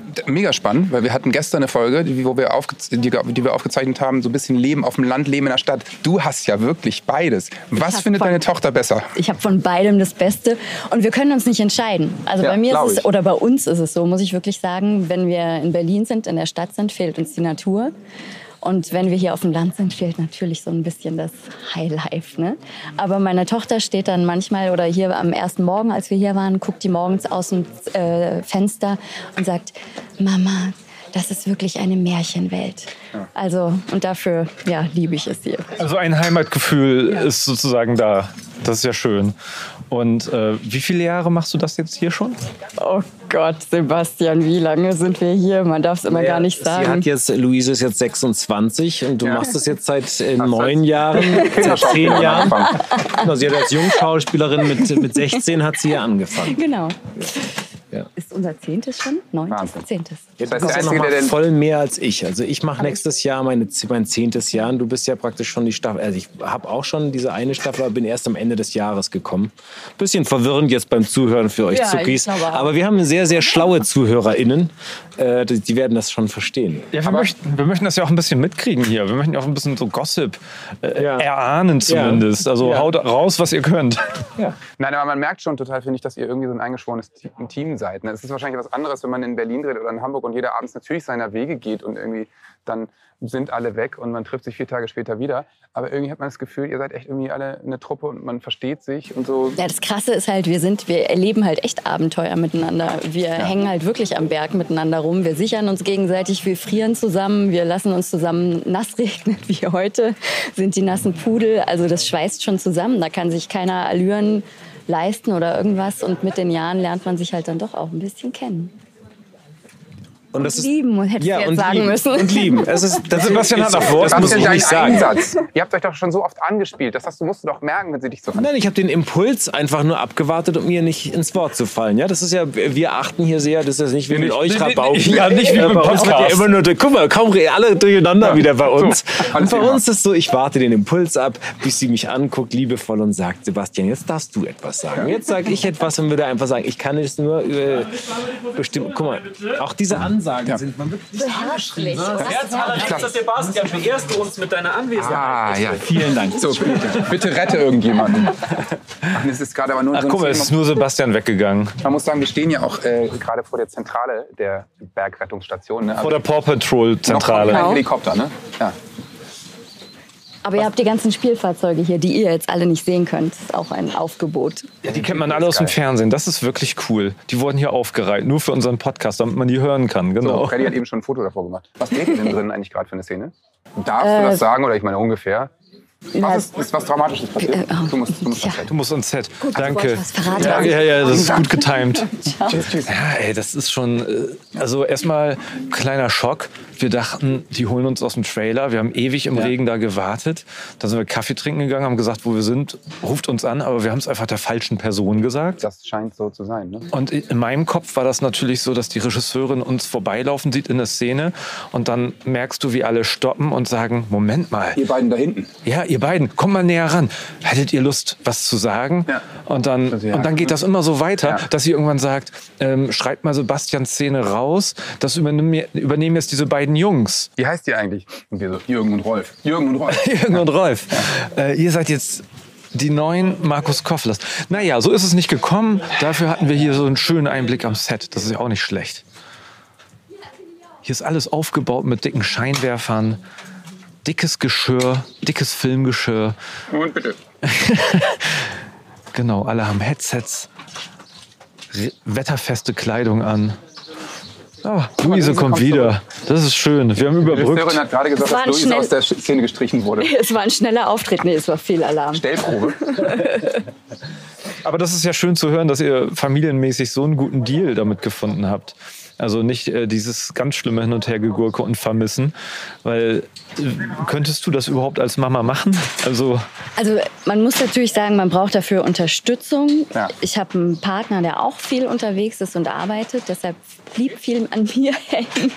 bist. Mega spannend, weil wir hatten gestern eine Folge, die, wo wir aufge die, die wir aufgezeichnet haben, so ein bisschen Leben auf dem Land, Leben in der Stadt. Du hast ja wirklich beides. Was findet von- deine Tochter besser? Ich habe von beidem das Beste und wir können uns nicht entscheiden. Also Ja, bei mir ist es, ich. oder bei uns ist es so, muss ich wirklich sagen, wenn wir in Berlin sind, in der Stadt sind, fehlt uns die Natur. Und wenn wir hier auf dem Land sind, fehlt natürlich so ein bisschen das Highlife. Ne? Aber meine Tochter steht dann manchmal oder hier am ersten Morgen, als wir hier waren, guckt die morgens aus dem äh, Fenster und sagt, Mama, das ist wirklich eine Märchenwelt. Also, und dafür, ja, liebe ich es hier. Also ein Heimatgefühl ist sozusagen da. Das ist ja schön. Und äh, wie viele Jahre machst du das jetzt hier schon? Oh Gott, Sebastian, wie lange sind wir hier? Man darf es immer gar nicht Sie hat sagen. jetzt, Luise ist jetzt 26 und du Ja. machst das jetzt seit äh, neun Jahren, seit zehn Jahren. Genau, sie hat als Jungschauspielerin mit, mit 16 hat sie ja angefangen. Genau. Ja. Ist unser zehntes schon? Neuntes, Wahnsinn. zehntes. Ja, Das du der Einzige, der den- voll mehr als ich. Also ich mache nächstes Jahr meine, mein zehntes Jahr und du bist ja praktisch schon die Staffel. Also ich habe auch schon diese eine Staffel, aber bin erst am Ende des Jahres gekommen. Bisschen verwirrend jetzt beim Zuhören für euch Ja, Zuckis. Aber wir haben sehr, sehr schlaue ZuhörerInnen. Äh, die, die werden das schon verstehen. Ja, wir, möchten, wir möchten das ja auch ein bisschen mitkriegen hier. Wir möchten ja auch ein bisschen so Gossip äh, Ja. erahnen zumindest. Also Ja. haut raus, was ihr könnt. Nein, aber man merkt schon total, finde ich, dass ihr irgendwie so ein eingeschworenes Te- ein Team seid. Ne? Es ist wahrscheinlich was anderes, wenn man in Berlin dreht oder in Hamburg und jeder abends natürlich seiner Wege geht und irgendwie dann sind alle weg und man trifft sich vier Tage später wieder. Aber irgendwie hat man das Gefühl, ihr seid echt irgendwie alle eine Truppe und man versteht sich und so. Ja, das Krasse ist halt, wir sind, wir erleben halt echt Abenteuer miteinander. Wir hängen halt wirklich am Berg miteinander rum. Wir sichern uns gegenseitig, wir frieren zusammen, wir lassen uns zusammen nass regnen, wie heute sind die nassen Pudel. Also das schweißt schon zusammen. Da kann sich keiner Allüren leisten oder irgendwas. Und mit den Jahren lernt man sich halt dann doch auch ein bisschen kennen. Und das ist Lieben, hätte ich ja, jetzt und sagen lieben. müssen. Und lieben. Es ist, das Sebastian hat noch Was Das muss ich nicht sagen. Einsatz? Ihr habt euch doch schon so oft angespielt. Das hast du, musst du doch merken, wenn sie dich so Nein, ich habe den Impuls einfach nur abgewartet, um mir nicht ins Wort zu fallen. Ja, das ist ja, wir achten hier sehr, das ist nicht wie mit euch Rabauken. Ja, nicht wie Äh, beim bei uns wird ja Podcast. immer nur, guck mal, kaum alle durcheinander wieder bei uns. alles und bei immer. uns ist so, ich warte den Impuls ab, bis sie mich anguckt, liebevoll und sagt, Sebastian, jetzt darfst du etwas sagen. Jetzt sage ich etwas und würde einfach sagen, ich kann es nur äh, bestimmt. Guck mal, auch diese Ansagen sind, man wird nicht Herzlich. Sebastian, beehrst du uns mit deiner Anwesenheit. Ah, ja. Vielen Dank. So, bitte, bitte rette irgendjemanden. Ach, das ist gerade aber nur Ach so guck mal, es ist nur Sebastian weggegangen. Man muss sagen, wir stehen ja auch äh, gerade vor der Zentrale der Bergrettungsstation. Ne? Also Vor der Paw Patrol noch Zentrale. kein Helikopter, ne? Ja. Aber ihr habt die ganzen Spielfahrzeuge hier, die ihr jetzt alle nicht sehen könnt. Das ist auch ein Aufgebot. Ja, die kennt man alle aus dem Fernsehen. Das ist wirklich cool. Die wurden hier aufgereiht, nur für unseren Podcast, damit man die hören kann. So, Genau. Freddy hat eben schon ein Foto davor gemacht. Was dreht ihr denn drin eigentlich gerade für eine Szene? Darfst Äh, du das sagen oder ich meine ungefähr? Ja, Was ist, ist was Dramatisches passiert? Äh, oh. Du musst, du musst Set. Du musst ins Set. du Danke. Ja, ja, ja, das ist gut getimt. Tschüss, tschüss. Ja, ey, das ist schon, äh, also erstmal kleiner Schock. Wir dachten, die holen uns aus dem Trailer. Wir haben ewig im Regen da gewartet. Dann sind wir Kaffee trinken gegangen, haben gesagt, wo wir sind. Ruft uns an, aber wir haben es einfach der falschen Person gesagt. Das scheint so zu sein. Ne? Und in meinem Kopf war das natürlich so, dass die Regisseurin uns vorbeilaufen sieht in der Szene und dann merkst du, wie alle stoppen und sagen, Moment mal, Ihr beiden da hinten. ja, ihr beiden, kommt mal näher ran. Hättet ihr Lust, was zu sagen? Ja. Und, dann, Also, ja. und dann geht das immer so weiter, Ja. dass sie irgendwann sagt, ähm, schreibt mal Sebastians Szene raus, das übernehmen, übernehmen jetzt diese beiden Jungs. Wie heißt ihr eigentlich? Und wir so, Jürgen und Rolf. Jürgen und Rolf. Jürgen und Rolf. Äh, ihr seid jetzt die neuen Markus Kofflers. Naja, so ist es nicht gekommen. Dafür hatten wir hier so einen schönen Einblick am Set. Das ist ja auch nicht schlecht. Hier ist alles aufgebaut mit dicken Scheinwerfern, dickes Geschirr, dickes Filmgeschirr. Und bitte. Genau, alle haben Headsets, wetterfeste Kleidung an. Ah, Luise kommt wieder. Das ist schön. Wir haben Die überbrückt. hat gerade gesagt, Es war dass ein Luise schnell- aus der Szene gestrichen wurde. Es war ein schneller Auftritt. Nee, es war viel Alarm. Stellprobe. Aber das ist ja schön zu hören, dass ihr familienmäßig so einen guten Deal damit gefunden habt. Also nicht äh, dieses ganz schlimme Hin- und Hergegurke und Vermissen. Weil äh, könntest du das überhaupt als Mama machen? Also Also man muss natürlich sagen, man braucht dafür Unterstützung. Ja. Ich habe einen Partner, der auch viel unterwegs ist und arbeitet. Deshalb blieb viel an mir hängen.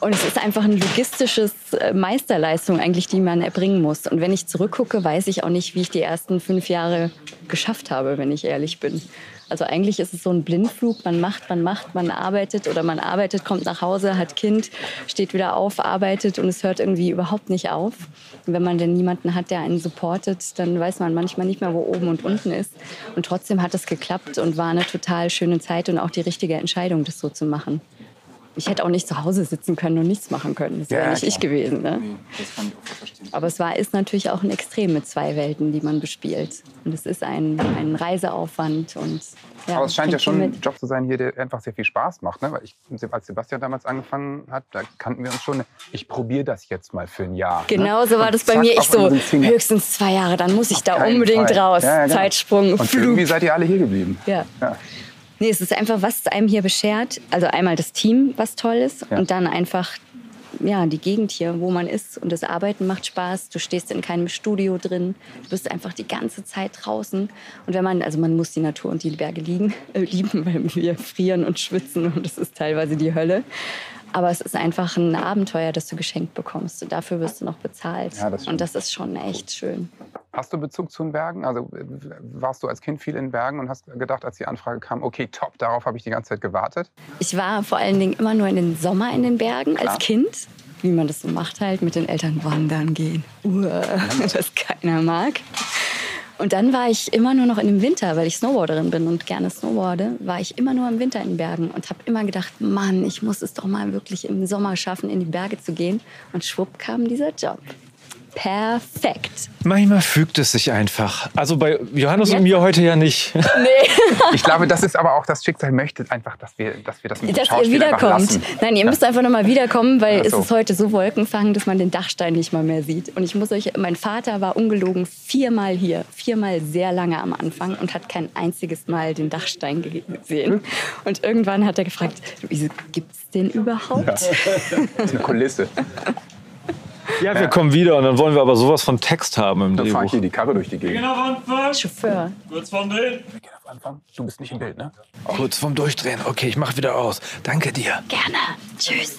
Und es ist einfach eine logistische Meisterleistung eigentlich, die man erbringen muss. Und wenn ich zurückgucke, weiß ich auch nicht, wie ich die ersten fünf Jahre geschafft habe, wenn ich ehrlich bin. Also eigentlich ist es so ein Blindflug. Man macht, man macht, man arbeitet oder man arbeitet, kommt nach Hause, hat Kind, steht wieder auf, arbeitet und es hört irgendwie überhaupt nicht auf. Und wenn man denn niemanden hat, der einen supportet, dann weiß man manchmal nicht mehr, wo oben und unten ist. Und trotzdem hat es geklappt und war eine total schöne Zeit und auch die richtige Entscheidung, das so zu machen. Ich hätte auch nicht zu Hause sitzen können und nichts machen können. Das wäre Ja, nicht ich klar. gewesen. Ne? Das kann ich auch verstehen. Aber es war, ist natürlich auch ein Extrem mit zwei Welten, die man bespielt. Und es ist ein, ein Reiseaufwand. Und, ja, Aber es scheint ja schon ein Job zu sein hier, der einfach sehr viel Spaß macht. Ne? Weil ich, als Sebastian damals angefangen hat, da kannten wir uns schon. Ich probiere das jetzt mal für ein Jahr. Genau ne? so war Und das bei mir. Ich auf so, höchstens zwei Jahre, dann muss ich da Keinen unbedingt Fall. raus. Ja, ja, genau. Zeitsprung, Und Flug. irgendwie seid ihr alle hier geblieben. Ja. Nee, es ist einfach, was einem hier beschert. Also einmal das Team, was toll ist. Ja. Und dann einfach ja, die Gegend hier, wo man ist. Und das Arbeiten macht Spaß. Du stehst in keinem Studio drin. Du bist einfach die ganze Zeit draußen. Und wenn man, also man muss die Natur und die Berge liegen, äh, lieben, weil wir frieren und schwitzen und es ist teilweise die Hölle. Aber es ist einfach ein Abenteuer, das du geschenkt bekommst. Und dafür wirst du noch bezahlt. Ja, das und das ist schon echt schön. Hast du Bezug zu den Bergen? Also warst du als Kind viel in Bergen und hast gedacht, als die Anfrage kam, okay, top, darauf habe ich die ganze Zeit gewartet? Ich war vor allen Dingen immer nur in den Sommer in den Bergen Klar. als Kind. Wie man das so macht, halt mit den Eltern wandern gehen. Uah, das keiner mag. Und dann war ich immer nur noch in dem Winter, weil ich Snowboarderin bin und gerne snowboarde, war ich immer nur im Winter in den Bergen und habe immer gedacht, Mann, ich muss es doch mal wirklich im Sommer schaffen, in die Berge zu gehen. Und schwupp kam dieser Job. Perfekt. Manchmal fügt es sich einfach. Also bei Johannes Ja. und mir heute ja nicht. Nee. Ich glaube, das ist aber auch, das Schicksal möchte einfach, dass wir, dass wir das mit dem dass ihr wiederkommt. Nein, ihr müsst einfach noch mal wiederkommen, weil Ach es so. ist heute so wolkenfang, dass man den Dachstein nicht mal mehr sieht. Und ich muss euch, mein Vater war ungelogen viermal hier, viermal sehr lange am Anfang und hat kein einziges Mal den Dachstein ge- gesehen. Und irgendwann hat er gefragt, wieso gibt's den überhaupt? Das ist eine Kulisse. Ja, wir kommen wieder und dann wollen wir aber sowas von Text haben im Dann fahre Drehbuch. ich hier die Karre durch die Gegend. Chauffeur. Kurz vorm Drehen. Du bist nicht im Bild, ne? Kurz vorm Durchdrehen. Okay, ich mach wieder aus. Danke dir. Gerne. Tschüss.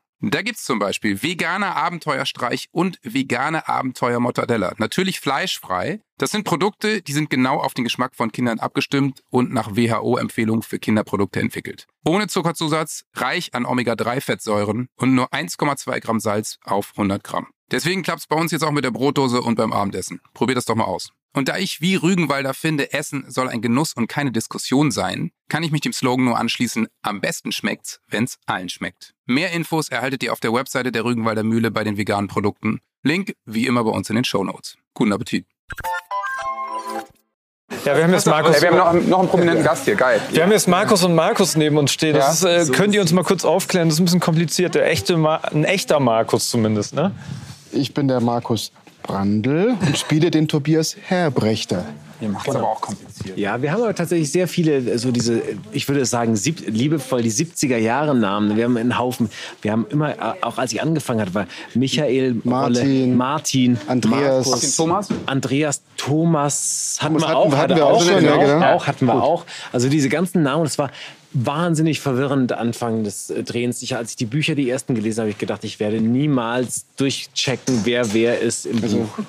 Da gibt's zum Beispiel veganer Abenteuerstreich und vegane Abenteuer Mortadella. Natürlich fleischfrei. Das sind Produkte, die sind genau auf den Geschmack von Kindern abgestimmt und nach WHO-Empfehlung für Kinderprodukte entwickelt. Ohne Zuckerzusatz, reich an Omega-3-Fettsäuren und nur 1,2 Gramm Salz auf 100 Gramm. Deswegen klappt's bei uns jetzt auch mit der Brotdose und beim Abendessen. Probiert das doch mal aus. Und da ich wie Rügenwalder finde, Essen soll ein Genuss und keine Diskussion sein, kann ich mich dem Slogan nur anschließen, am besten schmeckt's, wenn's allen schmeckt. Mehr Infos erhaltet ihr auf der Webseite der Rügenwalder Mühle bei den veganen Produkten. Link wie immer bei uns in den Shownotes. Guten Appetit. Ja, wir haben jetzt Markus. Ey, wir haben noch, noch einen prominenten Gast hier, geil. Wir haben jetzt Markus und Markus neben uns stehen. Das Ja, ist, äh, könnt ihr uns mal kurz aufklären? Das ist ein bisschen kompliziert. Der echte Ma ein echter Markus zumindest, ne? Ich bin der Markus Brandl und spiele den Tobias Herbrechter. Ihr macht's aber auch kompliziert. Ja, wir haben aber tatsächlich sehr viele, äh, so diese, ich würde sagen, sieb, liebevoll die 70er-Jahre-Namen. Wir haben einen Haufen, wir haben immer, äh, auch als ich angefangen hatte, war Michael, Martin, Olle, Martin, Andreas. Markus, Thomas? Andreas, Thomas, hatten Thomas wir hatten- auch. hatten hatte wir auch schon, genau, ja, genau. auch hatten wir auch. Also diese ganzen Namen, das war wahnsinnig verwirrend Anfang des äh, Drehens. Ich, als ich die Bücher, die ersten gelesen habe, habe ich gedacht, ich werde niemals durchchecken, wer wer ist im Also, Buch.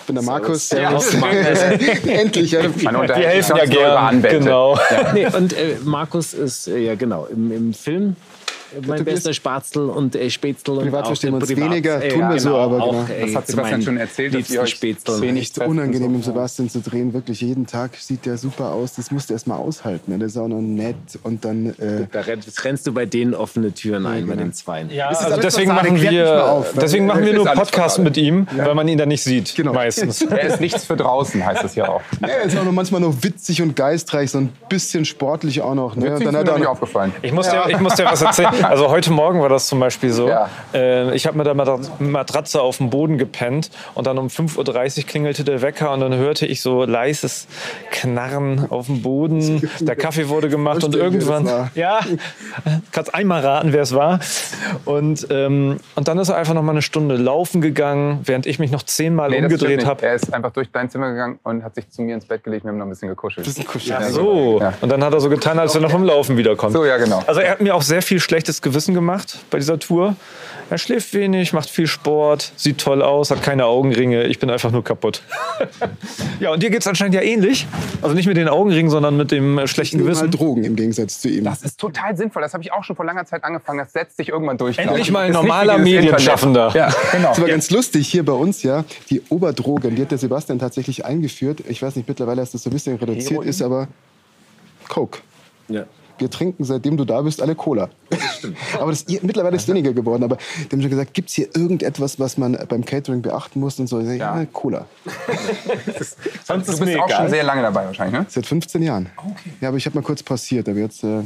ich bin der Markus. Ja, Servus. Markus. Endlich. Ja. Man Wir unterhält helfen sich ja sonst nur über gern. Anwälte. Genau. Nee, und äh, Markus ist, äh, ja genau, im, im Film äh, mein Tobias- bester Spatzel und äh, Spätzl. und Privat auch verstehen wir uns privat- weniger, äh, tun wir so, aber genau. äh, Das hat Sebastian schon erzählt, dass ihr euch Spätzl. wenig unangenehm, mit Sebastian zu drehen. Wirklich jeden Tag sieht der super aus. Das musst du erst mal aushalten. ne? Der ist auch noch nett. Und dann. Äh, Da rennst, rennst du bei denen offene Türen ein, bei den Zweien. Ja, ist also alles deswegen machen wir, auf, deswegen machen wir Das nur ist alles Podcast Fassade. mit ihm, weil man ihn dann nicht sieht. Genau. Meistens. Er ist nichts für draußen, heißt es ja auch. er ist auch noch manchmal noch witzig und geistreich, so ein bisschen sportlich auch noch. Ne? Witzig Und ist dann mir hat er nicht auch aufgefallen. Ich muss, dir, ich muss dir was erzählen. Also heute Morgen war das zum Beispiel so. Ja. Äh, ich habe mit der Matra- Matratze auf dem Boden gepennt und dann um 5.30 Uhr klingelte der Wecker und dann hörte ich so leises Knarren auf dem Boden. Der Kaffee wurde gemacht und irgendwann. Ja, kannst einmal raten, wer es war. Und, ähm, und dann ist er einfach noch mal eine Stunde laufen gegangen, während ich mich noch zehnmal Nee, umgedreht habe. Er ist einfach durch dein Zimmer gegangen und hat sich zu mir ins Bett gelegt. Wir haben noch ein bisschen gekuschelt. bisschen kuschelig. Ja, So, Ja. und dann hat er so getan, als wenn er vom Laufen wiederkommt. So, ja, genau. Also er hat mir auch sehr viel schlechtes Gewissen gemacht bei dieser Tour. Er schläft wenig, macht viel Sport, sieht toll aus, hat keine Augenringe. Ich bin einfach nur kaputt. ja, und dir geht es anscheinend ja ähnlich. Also nicht mit den Augenringen, sondern mit dem äh, schlechten Nehmen Gewissen. halt Drogen im Gegensatz zu ihm. Das ist total sinnvoll. Das habe ich auch schon vor langer Zeit angefangen. Das setzt sich irgendwann durch. Endlich ich. mal ein normaler Medienschaffender. Ja, genau. Das war ganz lustig hier bei uns, ja. Die Oberdrogen, die hat der Sebastian tatsächlich eingeführt. Ich weiß nicht, mittlerweile ist das so ein bisschen reduziert, Heroin? ist aber Coke. Ja. Wir trinken, seitdem du da bist, alle Cola. aber das, mittlerweile ist es weniger geworden. Aber die haben schon gesagt, gibt es hier irgendetwas, was man beim Catering beachten muss? Und so, ja, ja Cola. Sonst du bist auch schon sehr lange dabei wahrscheinlich, ne? Seit 15 Jahren. Okay. Ja, aber ich habe mal kurz pausiert, aber jetzt äh,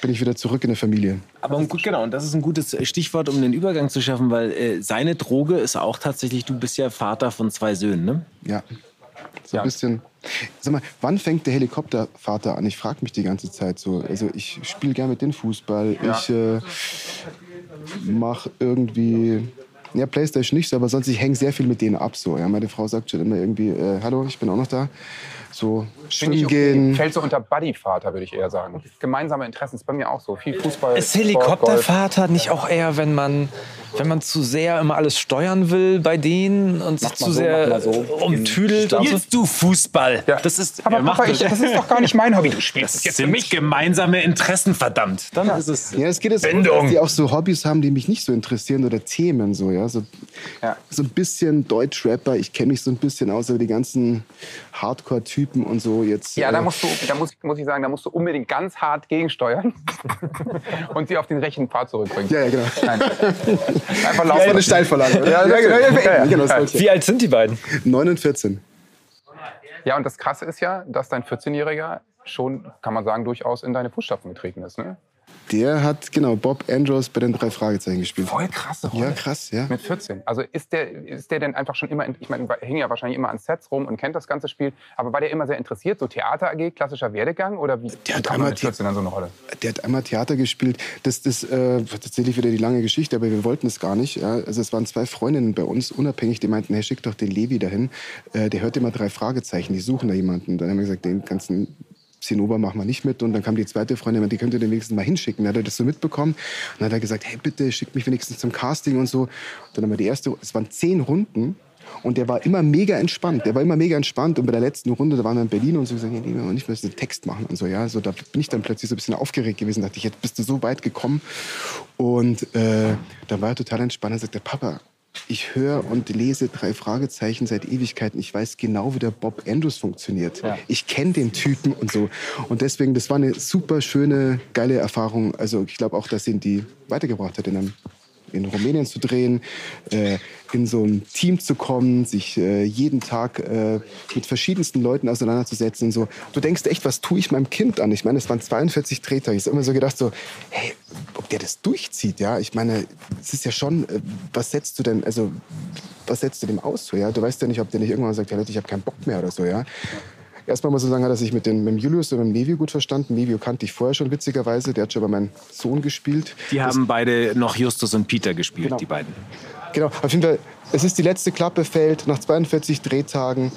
bin ich wieder zurück in der Familie. Aber gut, genau, und das ist ein gutes Stichwort, um den Übergang zu schaffen, weil äh, seine Droge ist auch tatsächlich, du bist ja Vater von zwei Söhnen, ne? Ja. So ein bisschen. Sag mal, wann fängt der Helikoptervater an? Ich frage mich die ganze Zeit so. Also ich spiele gerne mit dem Fußball. Ja. Ich äh, mache irgendwie ja, Playstation nicht so, aber sonst ich hänge sehr viel mit denen ab. So. Ja, meine Frau sagt schon immer irgendwie, äh, hallo, ich bin auch noch da. So schwimmen gehen. Fällt so unter Buddyvater, würde ich eher sagen. Gemeinsame Interessen ist bei mir auch so. Viel Fußball. Ist Helikoptervater nicht auch eher, wenn man wenn man zu sehr immer alles steuern will bei denen und sich zu so, sehr so. umtüdelt. Spielst du Fußball? Ja. Das ist, aber Papa, ich, das ist doch gar nicht mein Hobby. Du spielst das jetzt für mich gemeinsame Interessen, verdammt. Dann ja. ist es. Ja, es geht jetzt auch, dass die auch so Hobbys haben, die mich nicht so interessieren oder Themen so, ja. So, ja. so ein bisschen Deutschrapper. Ich kenne mich so ein bisschen aus, aber die ganzen Hardcore-Typen und so jetzt. Ja, äh, da musst du, da muss, muss ich sagen, da musst du unbedingt ganz hart gegensteuern und sie auf den rechten Pfad zurückbringen. Ja, ja, genau. Nein. Einfach laufen. Ja, eine Steilvorlage. Ja, ja, ja, genau, Wie alt sind die beiden? 9 und 14. Ja, und das Krasse ist ja, dass dein 14-Jähriger schon, kann man sagen, durchaus in deine Fußstapfen getreten ist. Ne? Der hat, genau, Bob Andrews bei den drei Fragezeichen gespielt. Voll krasse Rolle. Ja, krass, ja. Mit 14. Also ist der, ist der denn einfach schon immer, in, ich meine, hing ja wahrscheinlich immer an Sets rum und kennt das ganze Spiel, aber war der immer sehr interessiert, so Theater AG, klassischer Werdegang oder wie, der hat einmal mit 14 dann so eine Rolle? Der hat einmal Theater gespielt. Das ist äh, tatsächlich wieder die lange Geschichte, aber wir wollten es gar nicht. Ja. Also es waren zwei Freundinnen bei uns, unabhängig, die meinten, hey, schick doch den Levi dahin. Äh, der hört immer drei Fragezeichen, die suchen da jemanden. Dann haben wir gesagt, den ganzen Zinnober machen wir nicht mit. Und dann kam die zweite Freundin, die könnte den wenigstens mal hinschicken. Dann hat er das so mitbekommen. Und dann hat er gesagt, hey, bitte schick mich wenigstens zum Casting und so. Und dann haben wir die erste, es waren zehn Runden. Und der war immer mega entspannt. Der war immer mega entspannt. Und bei der letzten Runde, da waren wir in Berlin und so gesagt, nee, wir nicht mehr einen Text machen und so. Ja, so da bin ich dann plötzlich so ein bisschen aufgeregt gewesen. Da dachte ich, jetzt bist du so weit gekommen. Und äh, dann war er total entspannt. Er sagte, Papa, ich höre und lese drei Fragezeichen seit Ewigkeiten. Ich weiß genau, wie der Bob Andrews funktioniert. Ja. Ich kenne den Typen und so. Und deswegen, das war eine super schöne, geile Erfahrung. Also ich glaube auch, dass ihn die weitergebracht hat in einem in Rumänien zu drehen, äh, in so ein Team zu kommen, sich äh, jeden Tag äh, mit verschiedensten Leuten auseinanderzusetzen. Und so. Du denkst echt, was tue ich meinem Kind an? Ich meine, es waren 42 Drehtage. Ich habe immer so gedacht, so, hey, ob der das durchzieht, ja? Ich meine, es ist ja schon, äh, was setzt du denn, also was setzt du dem aus? So, ja? Du weißt ja nicht, ob der nicht irgendwann sagt, ja Leute, ich habe keinen Bock mehr oder so, ja. Erstmal muss ich sagen, hat er sich mit, den, mit dem Julius und mit dem Nevio gut verstanden. Nevio kannte ich vorher schon witzigerweise. Der hat schon bei meinem Sohn gespielt. Die haben das, beide noch Justus und Peter gespielt, genau. die beiden. Genau, auf jeden Fall. Es ist die letzte Klappe fällt nach 42 Drehtagen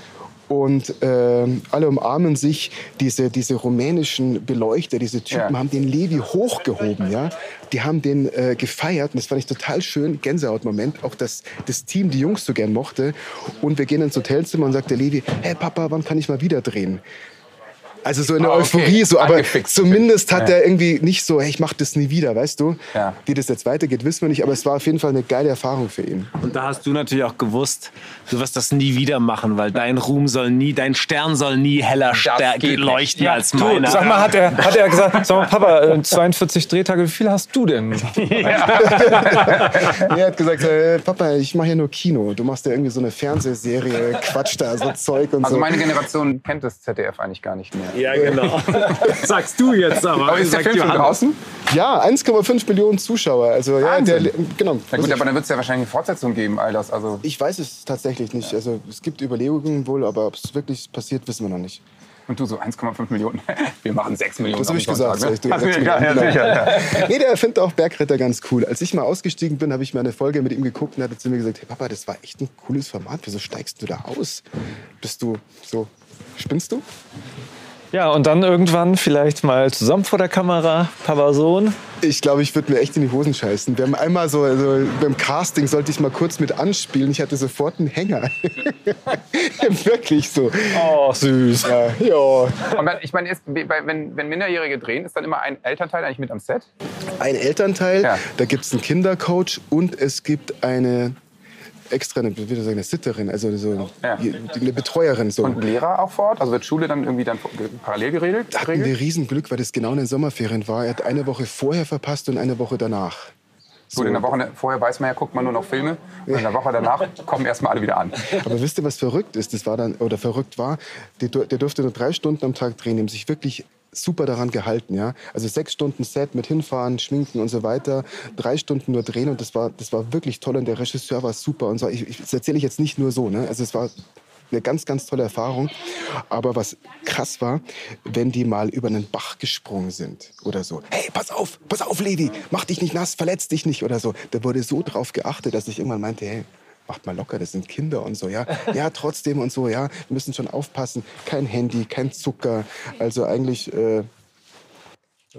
und äh, alle umarmen sich. Diese, diese rumänischen Beleuchter, diese Typen ja. haben den Levi hochgehoben. Ja? Die haben den äh, gefeiert und das fand ich total schön. Gänsehautmoment. Auch dass das Team die Jungs so gern mochte. Und wir gehen ins Hotelzimmer und sagt der Levi, hey Papa, wann kann ich mal wieder drehen? Also so in der oh, okay. Euphorie, so, aber Angefixt. zumindest hat ja. er irgendwie nicht so, hey, ich mach das nie wieder, weißt du? Ja. Wie das jetzt weitergeht, wissen wir nicht, aber es war auf jeden Fall eine geile Erfahrung für ihn. Und da hast du natürlich auch gewusst, du wirst das nie wieder machen, weil dein Ruhm soll nie, dein Stern soll nie heller leuchten ja, als meiner. Sag mal, hat er, hat er gesagt, sag mal, Papa, 42 äh, Drehtage, wie viel hast du denn? er hat gesagt, äh, Papa, ich mache ja nur Kino, du machst ja irgendwie so eine Fernsehserie, Quatsch da, so Zeug und also so. Also meine Generation kennt das ZDF eigentlich gar nicht mehr. Ja, genau. Sagst du jetzt aber. Aber ist der Film schon draußen? Ja, 1,5 Millionen Zuschauer. Also, ja, der, genau. Na gut, aber dann wird es ja wahrscheinlich eine Fortsetzung geben, all das. Also ich weiß es tatsächlich nicht. Also, es gibt Überlegungen wohl, aber ob es wirklich passiert, wissen wir noch nicht. Und du so 1,5 Millionen. Wir machen 6 Millionen. Das habe ich gesagt. Ne? Du, also, ja, ja, sicher, ja. nee, der findet auch Bergritter ganz cool. Als ich mal ausgestiegen bin, habe ich mir eine Folge mit ihm geguckt und er hat zu mir gesagt: Hey Papa, das war echt ein cooles Format. Wieso steigst du da aus? Bist du so. Spinnst du? Ja, und dann irgendwann vielleicht mal zusammen vor der Kamera, Papa Sohn. Ich glaube, ich würde mir echt in die Hosen scheißen. Wir haben einmal so, also beim Casting sollte ich mal kurz mit anspielen. Ich hatte sofort einen Hänger. Wirklich so. Oh, süß. Ja. ja. Und ich meine, wenn, wenn Minderjährige drehen, ist dann immer ein Elternteil eigentlich mit am Set? Ein Elternteil, ja. da gibt es einen Kindercoach und es gibt eine extra eine, wie sagen, eine Sitterin, also so eine Betreuerin. So. Und Lehrer auch vor Ort? Also wird Schule dann irgendwie dann parallel geregelt? Da hatten wir Riesenglück, weil das genau in den Sommerferien war. Er hat eine Woche vorher verpasst und eine Woche danach. So. Gut, in der Woche vorher weiß man ja, guckt man nur noch Filme. Und in der Woche danach kommen erstmal alle wieder an. Aber wisst ihr, was verrückt ist? Das war dann, oder verrückt war, der, der durfte nur drei Stunden am Tag drehen, haben sich wirklich super daran gehalten. Ja? Also sechs Stunden Set mit hinfahren, schminken und so weiter, drei Stunden nur drehen und das war, das war wirklich toll und der Regisseur war super und so. Ich, ich, das erzähle ich jetzt nicht nur so. Ne? Also es war eine ganz, ganz tolle Erfahrung. Aber was krass war, wenn die mal über einen Bach gesprungen sind oder so. Hey, pass auf, pass auf, Levi, mach dich nicht nass, verletz dich nicht oder so. Da wurde so drauf geachtet, dass ich irgendwann meinte, hey, macht mal locker, das sind Kinder und so, ja. Ja, trotzdem und so, ja. Wir müssen schon aufpassen. Kein Handy, kein Zucker. Also eigentlich. Äh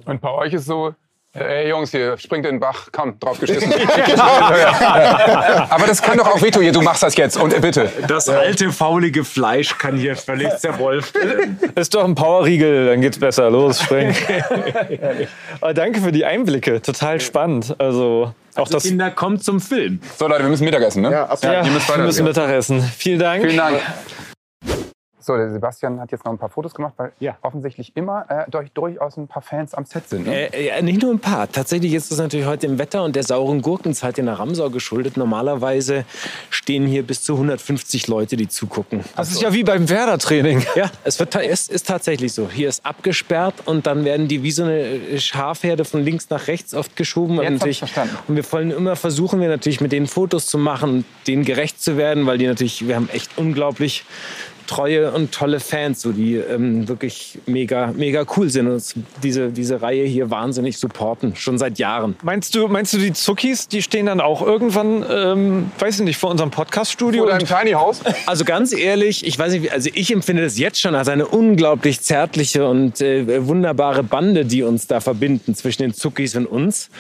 und bei euch ist so, Ey Jungs, hier springt in den Bach, komm, draufgeschissen. Aber das kann doch auch wehtun, du machst das jetzt und äh, bitte. Das alte, faulige Fleisch kann hier völlig zerwolft werden. Ist doch ein Powerriegel, dann geht's besser. Los, spring. Aber danke für die Einblicke, total spannend. Also, auch also das Kinder, kommt zum Film. So Leute, wir müssen Mittagessen, ne? Ja, absolut. Ja, ihr müsst wir müssen Mittagessen. Vielen Dank. Vielen Dank. So, der Sebastian hat jetzt noch ein paar Fotos gemacht, weil ja. offensichtlich immer äh, durch, durchaus ein paar Fans am Set sind. Ne? Äh, äh, nicht nur ein paar. Tatsächlich ist es natürlich heute im Wetter und der sauren Gurkenzeit in der Ramsau geschuldet. Normalerweise stehen hier bis zu 150 Leute, die zugucken. Das also, ist ja wie beim Werder-Training. Ja, es, wird, es ist tatsächlich so. Hier ist abgesperrt und dann werden die wie so eine Schafherde von links nach rechts oft geschoben. Jetzt und, ich verstanden. und wir wollen immer versuchen, wir natürlich mit denen Fotos zu machen, denen gerecht zu werden, weil die natürlich, wir haben echt unglaublich treue und tolle Fans, so, die ähm, wirklich mega, mega cool sind und uns diese, diese Reihe hier wahnsinnig supporten, schon seit Jahren. Meinst du, meinst du die Zuckis, die stehen dann auch irgendwann, ähm, weiß ich nicht, vor unserem Podcast-Studio? Oder im Tiny House? Also ganz ehrlich, ich weiß nicht, also ich empfinde das jetzt schon als eine unglaublich zärtliche und äh, wunderbare Bande, die uns da verbinden zwischen den Zuckis und uns.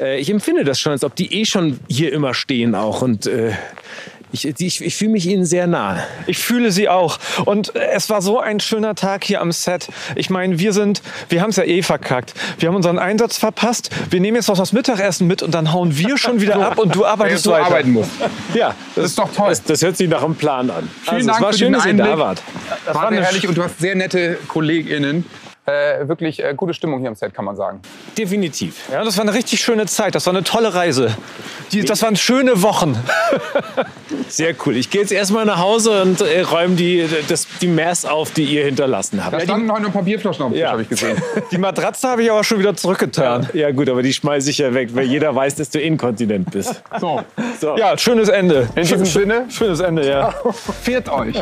Äh, ich empfinde das schon, als ob die eh schon hier immer stehen auch und äh, ich, ich, ich fühle mich Ihnen sehr nah. Ich fühle Sie auch. Und es war so ein schöner Tag hier am Set. Ich meine, wir sind, wir haben es ja eh verkackt. Wir haben unseren Einsatz verpasst. Wir nehmen jetzt noch das Mittagessen mit und dann hauen wir schon wieder ab und du arbeitest du weiter. arbeiten musst. Ja, das, ist doch toll. Das, das, hört sich nach einem Plan an. Vielen also, Dank es war für schön, dass ihr Einblick. da wart. Das war sehr herrlich und du hast sehr nette KollegInnen. Äh, wirklich äh, gute Stimmung hier am Set, kann man sagen. Definitiv. Ja, das war eine richtig schöne Zeit. Das war eine tolle Reise. Die, das waren schöne Wochen. Sehr cool. Ich gehe jetzt erstmal nach Hause und äh, räume die, das, die Mess auf, die ihr hinterlassen habt. Da standen heute noch Papierflaschen auf dem Ja. habe ich gesehen. Die Matratze habe ich aber schon wieder zurückgetan. Ja gut, aber die schmeiße ich ja weg, weil jeder weiß, dass du inkontinent bist. So, So. Ja, schönes Ende. in diesem Schön- Sinne, Schönes Ende, ja. fehlt euch.